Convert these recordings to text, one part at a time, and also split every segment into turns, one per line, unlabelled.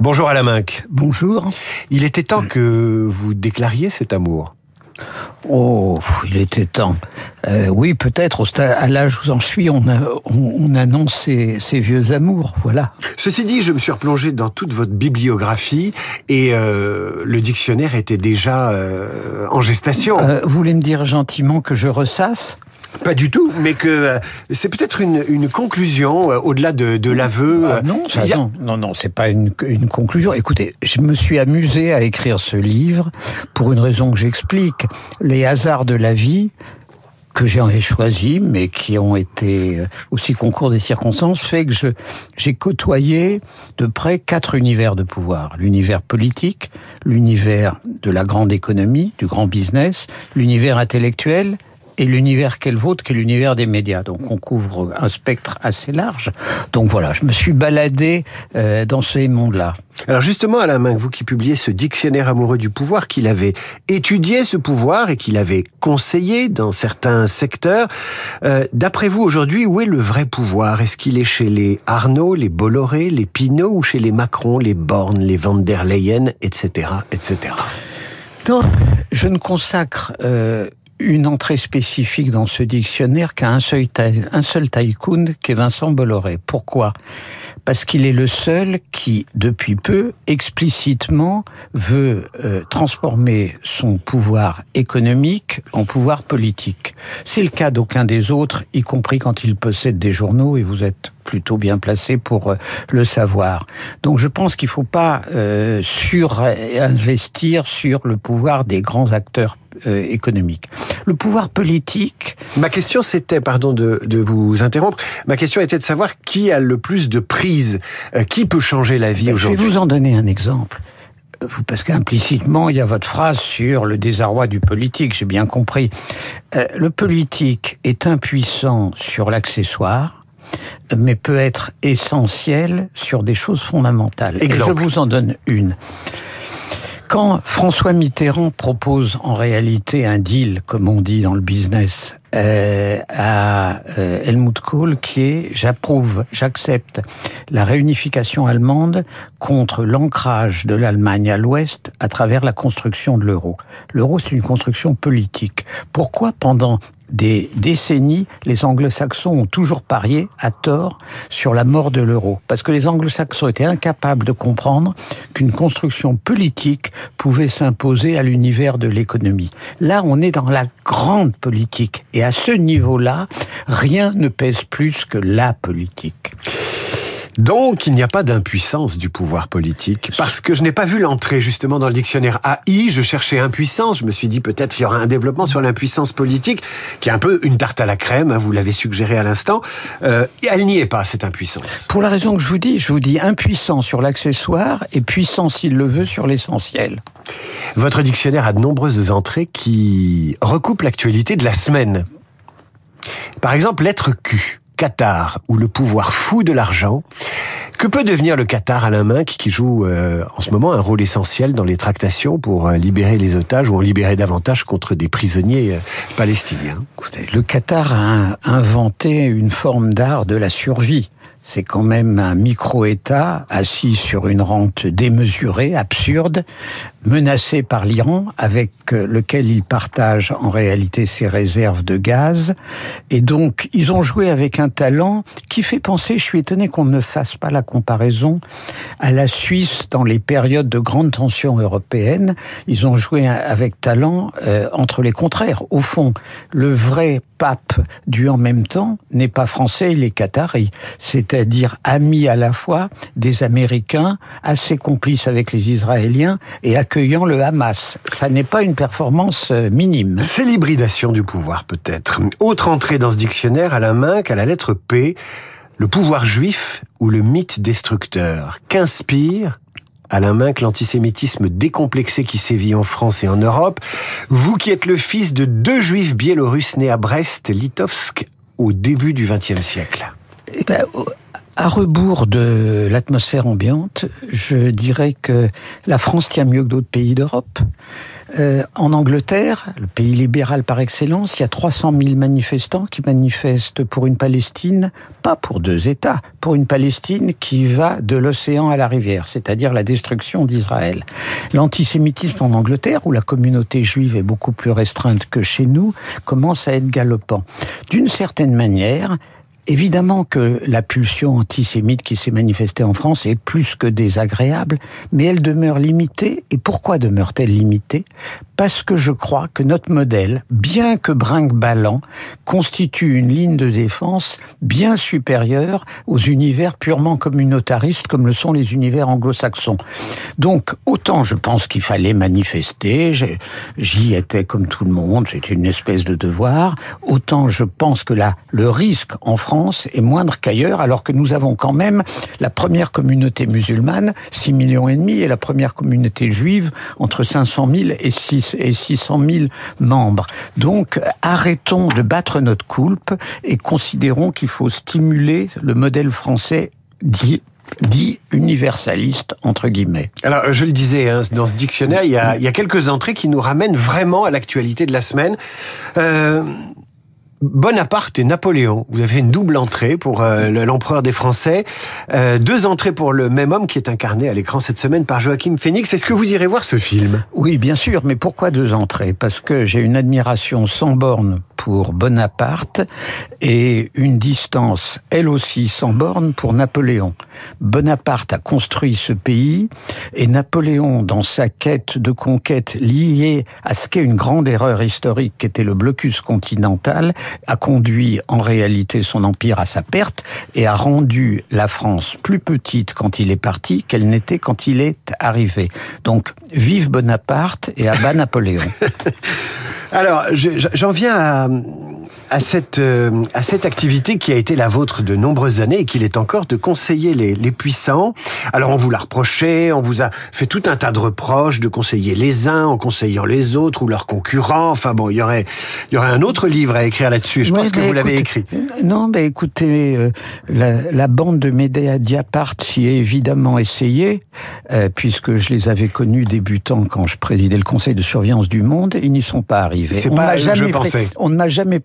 Bonjour Alain Minck.
Bonjour.
Il était temps que vous déclariez cet amour.
Oh, il était temps. Euh, oui, peut-être, à l'âge où j'en suis, on, on, annonce ses, vieux amours, voilà.
Ceci dit, je me suis replongé dans toute votre bibliographie et euh, le dictionnaire était déjà euh, en gestation.
vous voulez me dire gentiment que je ressasse?
Pas du tout, mais que c'est peut-être une, une, conclusion au-delà de, de l'aveu.
Ah non, non, non, non, c'est pas une, une, conclusion. Écoutez, je me suis amusé à écrire ce livre pour une raison que j'explique. Les hasards de la vie que j'ai choisi, mais qui ont été euh, aussi concours des circonstances, fait que j'ai côtoyé de près quatre univers de pouvoir. L'univers politique, l'univers de la grande économie, du grand business, l'univers intellectuel et l'univers qu'elle vôtre, qui est l'univers des médias. Donc on couvre un spectre assez large. Donc voilà, je me suis baladé euh, dans ces mondes-là.
Alors justement, Alain Minck, vous qui publiez ce dictionnaire amoureux du pouvoir, qu'il avait étudié ce pouvoir et qu'il avait conseillé dans certains secteurs, euh, d'après vous aujourd'hui, où est le vrai pouvoir? Est-ce qu'il est chez les Arnaud, les Bolloré, les Pinault ou chez les Macron, les Borne, les Van der Leyen, etc., etc.
Non, je ne consacre euh, une entrée spécifique dans ce dictionnaire qu'à un seul, un seul tycoon, qui est Vincent Bolloré. Pourquoi? Parce qu'il est le seul qui, depuis peu, explicitement veut euh, transformer son pouvoir économique en pouvoir politique. C'est le cas d'aucun des autres, y compris quand il possède des journaux, et vous êtes plutôt bien placé pour euh, le savoir. Donc je pense qu'il ne faut pas euh, surinvestir sur le pouvoir des grands acteurs euh, économiques. Le pouvoir politique...
Ma question c'était, pardon de, de, vous interrompre, ma question était de savoir qui a le plus de prise, euh, qui peut changer la vie aujourd'hui.
Je vais vous en donner un exemple parce qu'implicitement, il y a votre phrase sur le désarroi du politique, j'ai bien compris. le politique est impuissant sur l'accessoire, mais peut être essentiel sur des choses fondamentales. Et je vous en donne une. Quand François Mitterrand propose en réalité un deal, comme on dit dans le business, euh, à euh, Helmut Kohl, qui est j'approuve, j'accepte la réunification allemande contre l'ancrage de l'Allemagne à l'Ouest à travers la construction de l'euro. L'euro, c'est une construction politique. Pourquoi pendant des décennies, les anglo-saxons ont toujours parié à tort sur la mort de l'euro? Parce que les anglo-saxons étaient incapables de comprendre qu'une construction politique pouvait s'imposer à l'univers de l'économie. Là, on est dans la grande politique. Et à ce niveau-là, rien ne pèse plus que la politique.
Donc, il n'y a pas d'impuissance du pouvoir politique. Parce que je n'ai pas vu l'entrée justement dans le dictionnaire AI. Je cherchais impuissance. Je me suis dit peut-être il y aura un développement sur l'impuissance politique, qui est un peu une tarte à la crème. Hein, vous l'avez suggéré à l'instant. Euh, elle n'y est pas cette impuissance.
Pour la raison que je vous dis, je vous dis impuissant sur l'accessoire et puissant s'il le veut sur l'essentiel.
Votre dictionnaire a de nombreuses entrées qui recoupent l'actualité de la semaine. Par exemple, lettre Q. Qatar ou le pouvoir fou de l'argent. Que peut devenir le Qatar, Alain Minck, qui joue euh, en ce moment un rôle essentiel dans les tractations pour euh, libérer les otages ou en libérer davantage contre des prisonniers euh, palestiniens?
Le Qatar a inventé une forme d'art de la survie c'est quand même un micro-État assis sur une rente démesurée, absurde, menacé par l'Iran, avec euh, lequel il partage en réalité ses réserves de gaz. Et donc, ils ont joué avec un talent qui fait penser, je suis étonné qu'on ne fasse pas la comparaison, à la Suisse dans les périodes de grande tension européenne. Ils ont joué avec talent euh, entre les contraires. Au fond, le vrai pape du en même temps n'est pas français, il est qatari. C'est-à-dire ami à la fois des Américains, assez complices avec les Israéliens et accueillant le Hamas. Ça n'est pas une performance euh, minime.
C'est l'hybridation du pouvoir peut-être. Autre entrée dans ce dictionnaire à la main qu'à la lettre P, le pouvoir juif ou le mythe destructeur. Qu'inspire Alain Minck, l'antisémitisme décomplexé qui sévit en France et en Europe? Vous qui êtes le fils de deux juifs biélorusses nés à Brest, Litovsk, au début du XXe siècle.
Eh ben, À rebours de l'atmosphère ambiante, je dirais que la France tient mieux que d'autres pays d'Europe. Euh, en Angleterre, le pays libéral par excellence, il y a 300 000 manifestants qui manifestent pour une Palestine, pas pour deux États, pour une Palestine qui va de l'océan à la rivière, c'est-à-dire la destruction d'Israël. L'antisémitisme en Angleterre, où la communauté juive est beaucoup plus restreinte que chez nous, commence à être galopant. D'une certaine manière, Évidemment que la pulsion antisémite qui s'est manifestée en France est plus que désagréable, mais elle demeure limitée. Et pourquoi demeure-t-elle limitée? Parce que je crois que notre modèle, bien que brinque-ballant, constitue une ligne de défense bien supérieure aux univers purement communautaristes comme le sont les univers anglo-saxons. Donc, autant je pense qu'il fallait manifester, j'y étais comme tout le monde, c'était une espèce de devoir, autant je pense que là, le risque en France est moindre qu'ailleurs, alors que nous avons quand même la première communauté musulmane, 6 millions et demi, et la première communauté juive, entre 500 000 et, 6, et 600 000 membres. Donc, arrêtons de battre notre coulpe et considérons qu'il faut stimuler le modèle français dit dit universaliste, entre guillemets.
Alors, je le disais, hein, dans ce dictionnaire, il y, a, il y, a, quelques entrées qui nous ramènent vraiment à l'actualité de la semaine. Euh, Bonaparte et Napoléon. Vous avez une double entrée pour euh, l'empereur des Français. Euh, deux entrées pour le même homme qui est incarné à l'écran cette semaine par Joachim Phoenix. Est-ce que vous irez voir ce film?
Oui, bien sûr. Mais pourquoi deux entrées? Parce que j'ai une admiration sans borne pour Bonaparte et une distance, elle aussi sans borne, pour Napoléon. Bonaparte a construit ce pays et Napoléon, dans sa quête de conquête liée à ce qu'est une grande erreur historique qu'était le blocus continental, a conduit en réalité son empire à sa perte et a rendu la France plus petite quand il est parti qu'elle n'était quand il est arrivé. Donc, vive Bonaparte et à bas Napoléon.
Alors, j'en viens à, à cette, euh, à cette activité qui a été la vôtre de nombreuses années et qu'il est encore de conseiller les, les puissants. Alors on vous l'a reproché, on vous a fait tout un tas de reproches de conseiller les uns en conseillant les autres ou leurs concurrents. Enfin bon, il y aurait, il y aurait un autre livre à écrire là-dessus. Je pense que vous l'avez écrit.
Non, mais écoutez, euh, la, la, bande de Médéa Diapart s'y est évidemment essayée, euh, puisque je les avais connus débutants quand je présidais le Conseil de surveillance du Monde. Ils n'y sont pas arrivés.
C'est pas je
pensais. On ne m'a jamais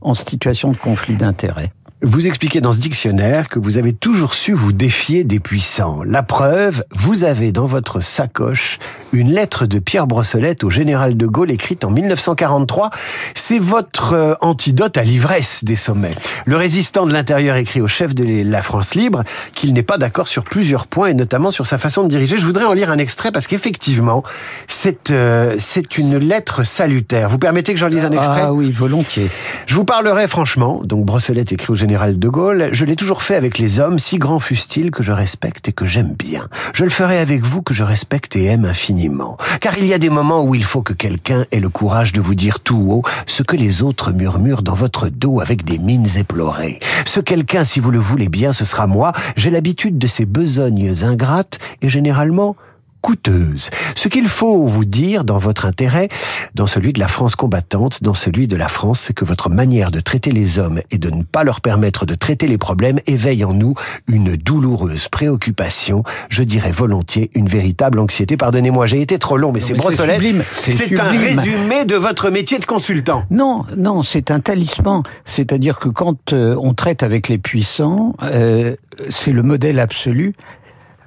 en situation de conflit d'intérêts.
Vous expliquez dans ce dictionnaire que vous avez toujours su vous défier des puissants. La preuve, vous avez dans votre sacoche une lettre de Pierre Brossolette au général de Gaulle écrite en 1943. C'est votre euh, antidote à l'ivresse des sommets. Le résistant de l'intérieur écrit au chef de la France libre qu'il n'est pas d'accord sur plusieurs points et notamment sur sa façon de diriger. Je voudrais en lire un extrait parce qu'effectivement, c'est euh, c'est une lettre salutaire. Vous permettez que j'en lise un extrait?
Ah oui, volontiers.
Je vous parlerai franchement. Donc Brossolette écrit au général général de Gaulle, je l'ai toujours fait avec les hommes, si grands fussent-ils, que je respecte et que j'aime bien. Je le ferai avec vous que je respecte et aime infiniment. Car il y a des moments où il faut que quelqu'un ait le courage de vous dire tout haut ce que les autres murmurent dans votre dos avec des mines éplorées. Ce quelqu'un, si vous le voulez bien, ce sera moi. J'ai l'habitude de ces besognes ingrates et généralement coûteuse. Ce qu'il faut vous dire dans votre intérêt, dans celui de la France combattante, dans celui de la France, c'est que votre manière de traiter les hommes et de ne pas leur permettre de traiter les problèmes éveille en nous une douloureuse préoccupation, je dirais volontiers une véritable anxiété. Pardonnez-moi, j'ai été trop long, mais c'est Brossolette. C'est un résumé de votre métier de consultant.
Non, non, c'est un talisman. C'est-à-dire que quand euh, on traite avec les puissants, euh, c'est le modèle absolu.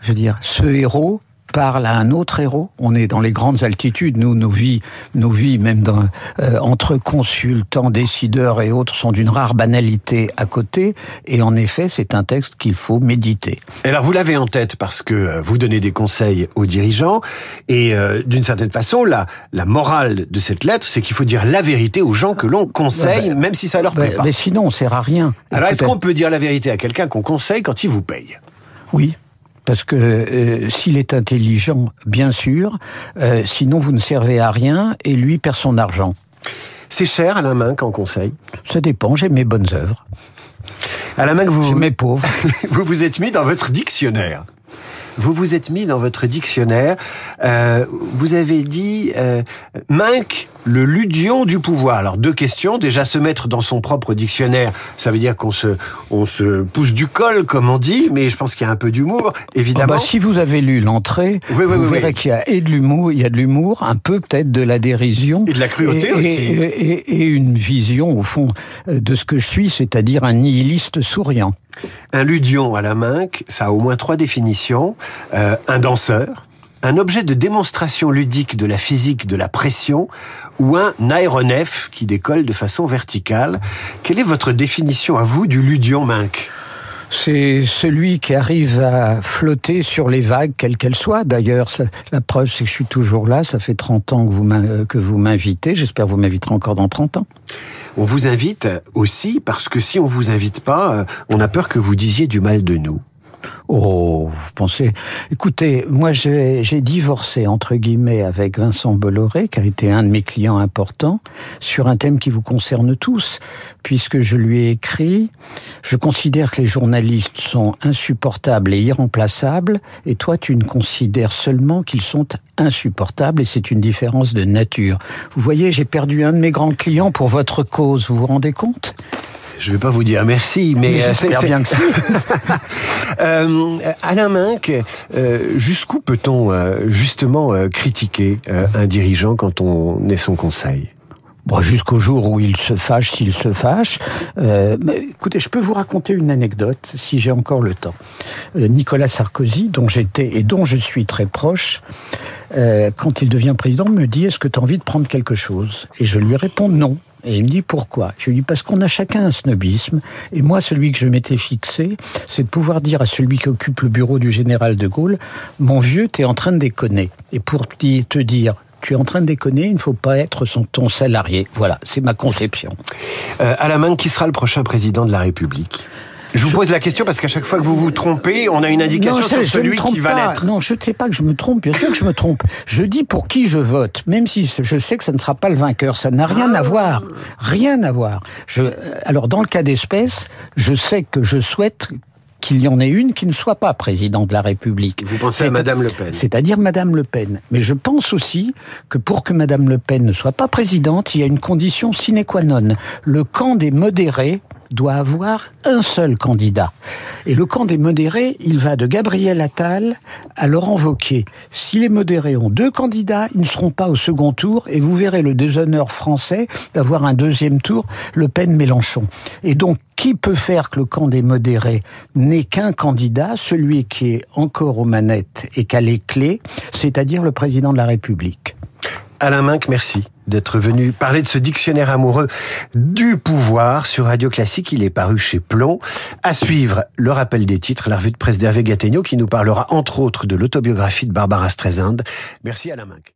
Je veux dire, ce héros, parle à un autre héros. On est dans les grandes altitudes. Nous, nos vies, nos vies, même dans, euh, entre consultants, décideurs et autres, sont d'une rare banalité à côté. Et en effet, c'est un texte qu'il faut méditer.
Alors, vous l'avez en tête parce que euh, vous donnez des conseils aux dirigeants. Et euh, d'une certaine façon, la, la morale de cette lettre, c'est qu'il faut dire la vérité aux gens que l'on conseille, même si ça leur plaît pas.
Mais sinon, on sert à rien.
Alors, est-ce qu'on peut dire la vérité à quelqu'un qu'on conseille quand il vous paye?
Oui. Parce que euh, s'il est intelligent, bien sûr, euh, sinon vous ne servez à rien et lui perd son argent.
C'est cher à la main qu'en conseil?
Ça dépend, j'ai mes bonnes œuvres.
À la main que vous...
J'ai mes pauvres.
vous vous êtes mis dans votre dictionnaire. Vous vous êtes mis dans votre dictionnaire, euh, vous avez dit euh, Minck, le ludion du pouvoir. Alors deux questions. Déjà se mettre dans son propre dictionnaire, ça veut dire qu'on se, on se pousse du col, comme on dit, mais je pense qu'il y a un peu d'humour, évidemment.
Oh bah, si vous avez lu l'entrée, vous verrez qu'il y a et de l'humour, il y a de l'humour, un peu peut-être de la dérision
et de la cruauté aussi,
et, et, une vision au fond de ce que je suis, c'est-à-dire un nihiliste souriant.
Un ludion à la main, ça a au moins trois définitions. Euh, un danseur, un objet de démonstration ludique de la physique de la pression ou un aéronef qui décolle de façon verticale. Quelle est votre définition à vous du ludion Minck
c'est celui qui arrive à flotter sur les vagues, quelles qu'elles soient. D'ailleurs, la preuve, c'est que je suis toujours là. Ça fait 30 ans que vous m'invitez. J'espère que vous m'inviterez encore dans 30 ans.
On vous invite aussi parce que si on vous invite pas, euh, on a peur que vous disiez du mal de nous.
Oh, vous pensez. Écoutez, moi j'ai divorcé entre guillemets avec Vincent Bolloré, qui a été un de mes clients importants, sur un thème qui vous concerne tous, puisque je lui ai écrit Je considère que les journalistes sont insupportables et irremplaçables, et toi tu ne considères seulement qu'ils sont insupportables, et c'est une différence de nature. Vous voyez, j'ai perdu un de mes grands clients pour votre cause, vous vous rendez compte?
Je ne vais pas vous dire merci, mais,
euh, j'espère bien que si.
euh, Alain Minck, euh, jusqu'où peut-on euh, justement critiquer un dirigeant quand on est son conseil?
Bon, jusqu'au jour où il se fâche, s'il se fâche. Euh, mais, écoutez, je peux vous raconter une anecdote, si j'ai encore le temps. Euh, Nicolas Sarkozy, dont j'étais et dont je suis très proche, euh, quand il devient président, me dit Est-ce que tu as envie de prendre quelque chose? Et je lui réponds non. Et il me dit pourquoi Je lui dis parce qu'on a chacun un snobisme. Et moi, celui que je m'étais fixé, c'est de pouvoir dire à celui qui occupe le bureau du général de Gaulle, mon vieux, t'es en train de déconner. Et pour te dire, tu es en train de déconner, il ne faut pas être son, ton salarié. Voilà, c'est ma conception.
Euh, à la main, qui sera le prochain président de la République? Je vous pose la question parce qu'à chaque fois que vous vous trompez, on a une indication sur celui qui va l'être.
Non, je ne sais pas que je me trompe. Bien sûr que je me trompe. Je dis pour qui je vote, même si je sais que ça ne sera pas le vainqueur. Ça n'a rien à voir. Rien à voir. Je, alors, dans le cas d'espèce, je sais que je souhaite qu'il y en ait une qui ne soit pas président de la République.
Vous pensez à Madame Le Pen
C'est-à-dire Madame Le Pen. Mais je pense aussi que pour que Madame Le Pen ne soit pas présidente, il y a une condition sine qua non. Le camp des modérés doit avoir un seul candidat. Et le camp des modérés, il va de Gabriel Attal à Laurent Wauquiez. Si les modérés ont deux candidats, ils ne seront pas au second tour et vous verrez le déshonneur français d'avoir un deuxième tour, Le Pen-Mélenchon. Et donc, qui peut faire que le camp des modérés n'ait qu'un candidat, celui qui est encore aux manettes et qui a les clés, c'est-à-dire le président de la République?
Alain Minck, merci d'être venu parler de ce dictionnaire amoureux du pouvoir sur Radio Classique. Il est paru chez Plomb. À suivre, le rappel des titres, la revue de presse d'Hervé Gattegno qui nous parlera entre autres de l'autobiographie de Barbara Streisand. Merci Alain Minck.